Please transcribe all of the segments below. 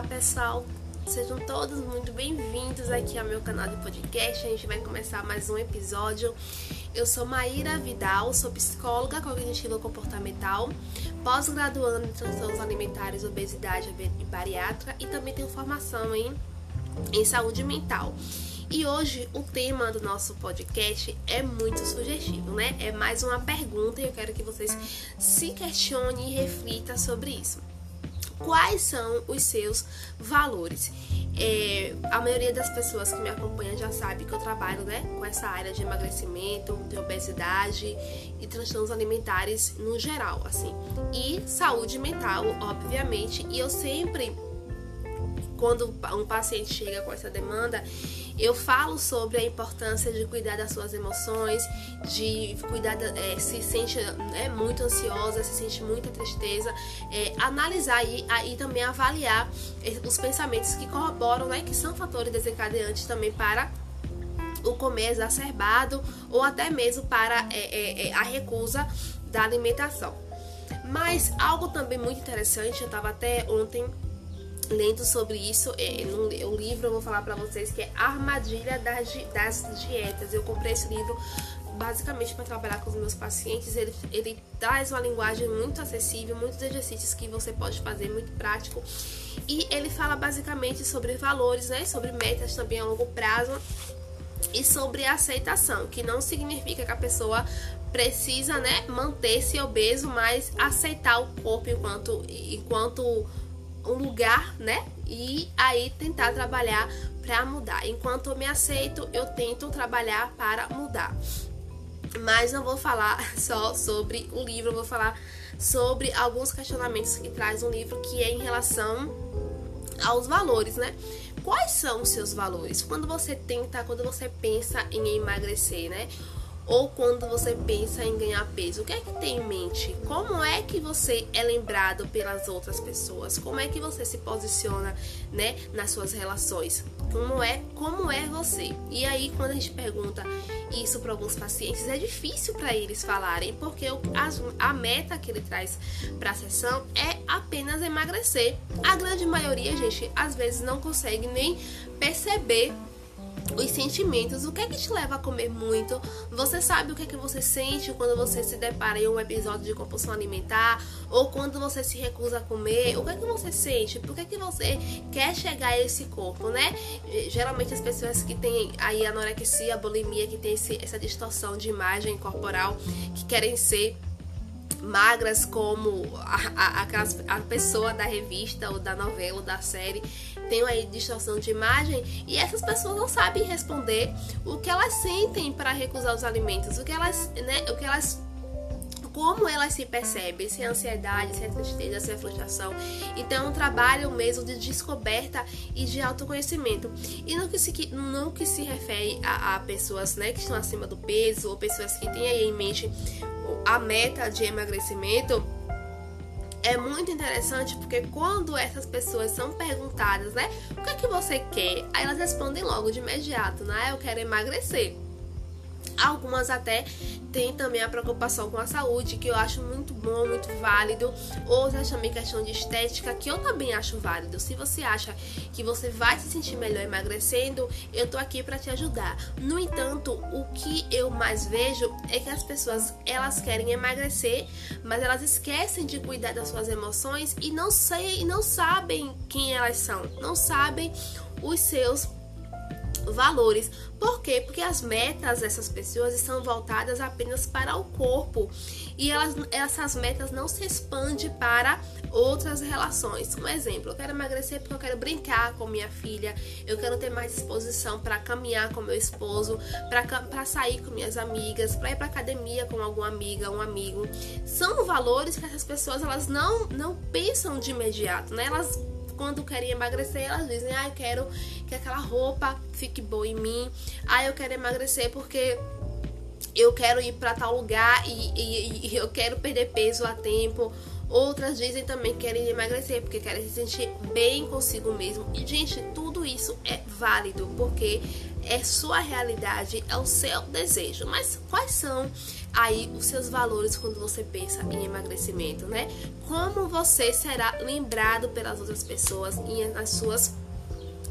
Olá pessoal, sejam todos muito bem-vindos aqui ao meu canal de podcast. A gente vai começar mais um episódio. Eu sou Maíra Vidal, sou psicóloga cognitiva comportamental, pós-graduando em transtornos alimentares, obesidade e bariátrica e também tenho formação em, em saúde mental. E hoje o tema do nosso podcast é muito sugestivo, né? É mais uma pergunta e eu quero que vocês se questionem e reflitam sobre isso. Quais são os seus valores? É, a maioria das pessoas que me acompanham já sabe que eu trabalho né, com essa área de emagrecimento, de obesidade e transtornos alimentares no geral, assim. E saúde mental, obviamente. E eu sempre quando um paciente chega com essa demanda, eu falo sobre a importância de cuidar das suas emoções, de cuidar, é, se sente é, muito ansiosa, se sente muita tristeza, é, analisar e, e também avaliar é, os pensamentos que corroboram, né, que são fatores desencadeantes também para o comer exacerbado ou até mesmo para é, é, a recusa da alimentação. Mas algo também muito interessante, eu estava até ontem lendo sobre isso, é, o livro eu vou falar para vocês que é Armadilha das, das Dietas. Eu comprei esse livro basicamente para trabalhar com os meus pacientes. Ele, ele traz uma linguagem muito acessível, muitos exercícios que você pode fazer, muito prático. E ele fala basicamente sobre valores, né, sobre metas também a longo prazo e sobre aceitação, que não significa que a pessoa precisa, né, manter-se obeso, mas aceitar o corpo enquanto enquanto um lugar, né? E aí tentar trabalhar para mudar. Enquanto eu me aceito, eu tento trabalhar para mudar. Mas não vou falar só sobre o livro, vou falar sobre alguns questionamentos que traz um livro que é em relação aos valores, né? Quais são os seus valores? Quando você tenta, quando você pensa em emagrecer, né? Ou quando você pensa em ganhar peso? O que é que tem em mente? Como é que você é lembrado pelas outras pessoas? Como é que você se posiciona, né, nas suas relações? Como é, como é você? E aí quando a gente pergunta isso para alguns pacientes, é difícil para eles falarem, porque a, meta que ele traz para a sessão é apenas emagrecer. A grande maioria, gente, às vezes não consegue nem perceber os sentimentos. O que é que te leva a comer muito? Você sabe o que é que você sente quando você se depara em um episódio de compulsão alimentar ou quando você se recusa a comer? O que é que você sente? Por que é que você quer chegar a esse corpo, né? Geralmente as pessoas que têm aí anorexia, bulimia, que tem esse, essa distorção de imagem corporal, que querem ser magras como a, a, a, pessoa da revista ou da novela ou da série tem aí distorção de imagem e essas pessoas não sabem responder o que elas sentem para recusar os alimentos, o que elas, né, o que elas como elas se percebem, se é ansiedade, se é tristeza, se é frustração. Então, é um trabalho mesmo de descoberta e de autoconhecimento. E no que se, no que se refere a, a pessoas né, que estão acima do peso ou pessoas que têm aí em mente a meta de emagrecimento, é muito interessante porque quando essas pessoas são perguntadas, né, o que é que você quer? Aí elas respondem logo de imediato, né? Eu quero emagrecer. Algumas até têm também a preocupação com a saúde, que eu acho muito bom, muito válido. Outras também questão de estética, que eu também acho válido. Se você acha que você vai se sentir melhor emagrecendo, eu tô aqui para te ajudar. No entanto, o que eu mais vejo é que as pessoas elas querem emagrecer, mas elas esquecem de cuidar das suas emoções e não sei, não sabem quem elas são, não sabem os seus valores. Por quê? Porque as metas dessas pessoas estão voltadas apenas para o corpo e elas, essas metas não se expandem para outras relações. Um exemplo, eu quero emagrecer porque eu quero brincar com minha filha, eu quero ter mais disposição para caminhar com meu esposo, para sair com minhas amigas, para ir para academia com alguma amiga, um amigo. São valores que essas pessoas elas não, não pensam de imediato, né? Elas quando querem emagrecer, elas dizem: "Ah, eu quero que aquela roupa fique boa em mim. Ah, eu quero emagrecer porque eu quero ir para tal lugar e, e, e, eu quero perder peso a tempo. Outras dizem também que querem emagrecer porque querem se sentir bem consigo mesmo. E, gente, tudo isso é válido porque é sua realidade, é o seu desejo. Mas quais são aí os seus valores quando você pensa em emagrecimento, né? Como você será lembrado pelas outras pessoas e nas suas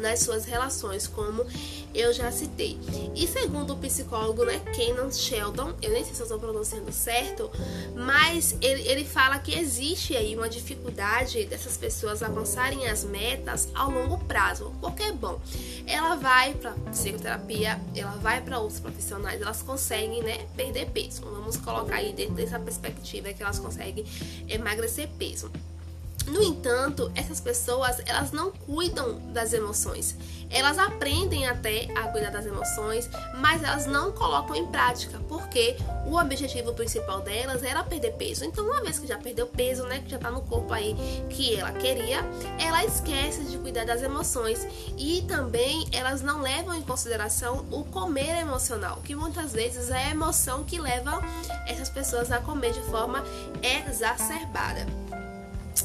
nas suas relações, como eu já citei. E segundo o psicólogo, né, Kenan Sheldon, eu nem sei se eu estou pronunciando certo, mas ele, ele fala que existe aí uma dificuldade dessas pessoas avançarem as metas ao longo prazo. Porque, bom, ela vai para psicoterapia, ela vai para outros profissionais, elas conseguem, né, perder peso. Vamos colocar aí dentro dessa perspectiva que elas conseguem emagrecer peso. No entanto, essas pessoas, elas não cuidam das emoções. Elas aprendem até a cuidar das emoções, mas elas não colocam em prática, porque o objetivo principal delas era perder peso. Então, uma vez que já perdeu peso, né, que já tá no corpo aí que ela queria, ela esquece de cuidar das emoções e também elas não levam em consideração o comer emocional, que muitas vezes é a emoção que leva essas pessoas a comer de forma exacerbada.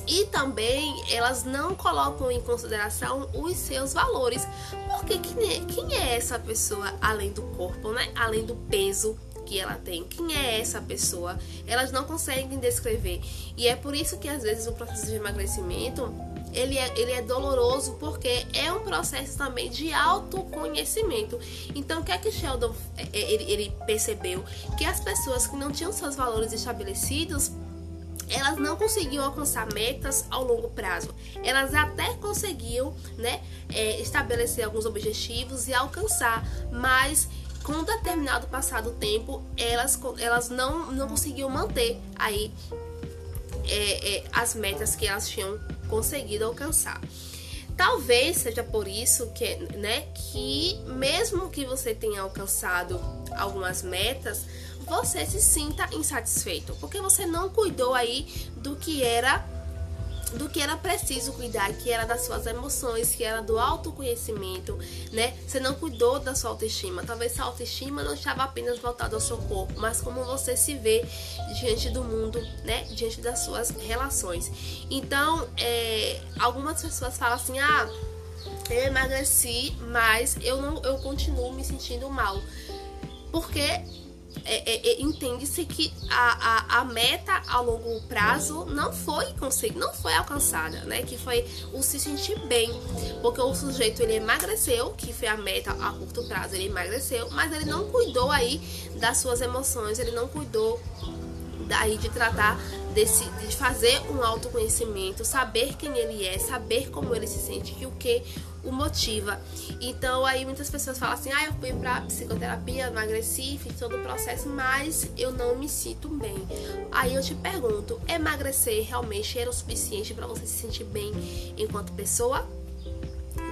E também elas não colocam em consideração os seus valores. Porque quem é, quem é essa pessoa além do corpo, né? Além do peso que ela tem. Quem é essa pessoa? Elas não conseguem descrever. E é por isso que às vezes o processo de emagrecimento ele é, ele é doloroso porque é um processo também de autoconhecimento. Então, o que é que Sheldon é, é, ele, ele percebeu? Que as pessoas que não tinham seus valores estabelecidos elas não conseguiam alcançar metas ao longo prazo. Elas até conseguiam né, é, estabelecer alguns objetivos e alcançar, mas com um determinado passado tempo, elas, elas não, não conseguiam manter aí é, é, as metas que elas tinham conseguido alcançar. Talvez seja por isso que, né, que mesmo que você tenha alcançado algumas metas, você se sinta insatisfeito, porque você não cuidou aí do que era do que era preciso cuidar, que era das suas emoções, que era do autoconhecimento, né? Você não cuidou da sua autoestima. Talvez sua autoestima não estava apenas voltada ao seu corpo, mas como você se vê diante do mundo, né? Diante das suas relações. Então, é, algumas pessoas falam assim, ah, eu emagreci, mas eu não, eu continuo me sentindo mal. Porque é, é, é, entende-se que a, a, a, meta a longo prazo não foi conseguida, não foi alcançada, né? Que foi o se sentir bem, porque o sujeito ele emagreceu, que foi a meta a curto prazo, ele emagreceu, mas ele não cuidou aí das suas emoções, ele não cuidou daí de tratar desse, de fazer um autoconhecimento, saber quem ele é, saber como ele se sente e o que o motiva. Então aí muitas pessoas falam assim: "Ah, eu fui para psicoterapia, emagreci, fiz todo o processo, mas eu não me sinto bem". Aí eu te pergunto: emagrecer realmente era o suficiente para você se sentir bem enquanto pessoa?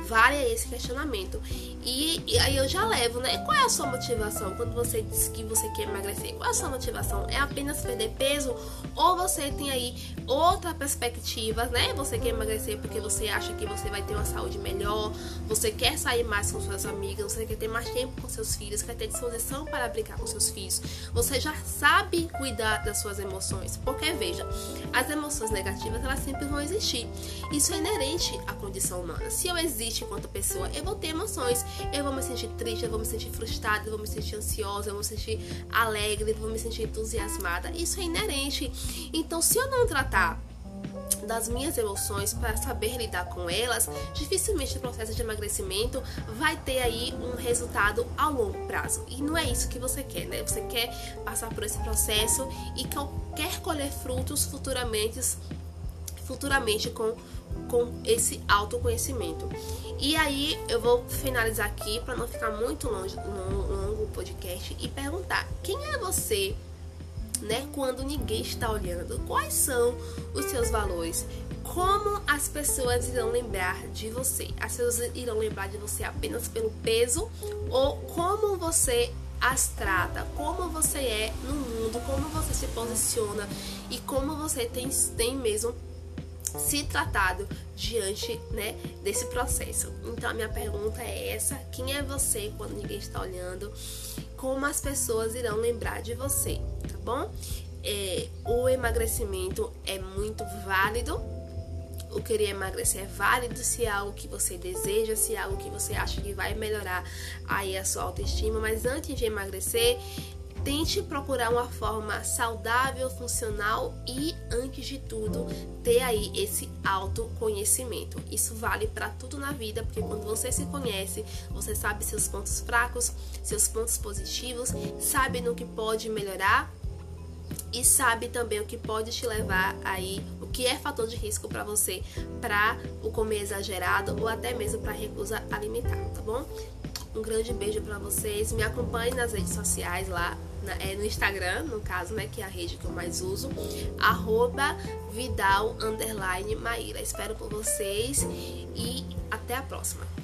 Vale esse questionamento. E, e, aí eu já levo, né? Qual é a sua motivação quando você diz que você quer emagrecer? Qual é a sua motivação? É apenas perder peso? Ou você tem aí outra perspectiva, né? Você quer emagrecer porque você acha que você vai ter uma saúde melhor, você quer sair mais com suas amigas, você quer ter mais tempo com seus filhos, quer ter disposição para brincar com seus filhos. Você já sabe cuidar das suas emoções. Porque veja, as emoções negativas elas sempre vão existir. Isso é inerente à condição humana. Se eu existo enquanto pessoa, eu vou ter emoções. Eu vou me sentir triste, eu vou me sentir frustrada, eu vou me sentir ansiosa, eu vou me sentir alegre, eu vou me sentir entusiasmada. Isso é inerente. Então, se eu não tratar das minhas emoções para saber lidar com elas, dificilmente o processo de emagrecimento vai ter aí um resultado a longo prazo. E não é isso que você quer, né? Você quer passar por esse processo e quer colher frutos futuramente futuramente com, com esse autoconhecimento. E aí eu vou finalizar aqui para não ficar muito longe, longo podcast e perguntar: quem é você, né, quando ninguém está olhando? Quais são os seus valores? Como as pessoas irão lembrar de você? As pessoas irão lembrar de você apenas pelo peso ou como você as trata, como você é no mundo, como você se posiciona e como você tem, tem mesmo se tratado diante né, desse processo. Então a minha pergunta é essa: quem é você quando ninguém está olhando? Como as pessoas irão lembrar de você, tá bom? É, o emagrecimento é muito válido. o querer emagrecer é válido, se é algo que você deseja, se é algo que você acha que vai melhorar aí a sua autoestima, mas antes de emagrecer, tente procurar uma forma saudável, funcional e, antes de tudo, ter aí esse autoconhecimento. Isso vale para tudo na vida, porque quando você se conhece, você sabe seus pontos fracos, seus pontos positivos, sabe no que pode melhorar e sabe também o que pode te levar aí, o que é fator de risco para você para o comer exagerado ou até mesmo para recusa alimentar, tá bom? Um grande beijo para vocês. Me acompanhe nas redes sociais lá, é, no Instagram, no caso, né, que é a rede que eu mais uso, arroba Vidal Maíra. Espero por vocês e até a próxima.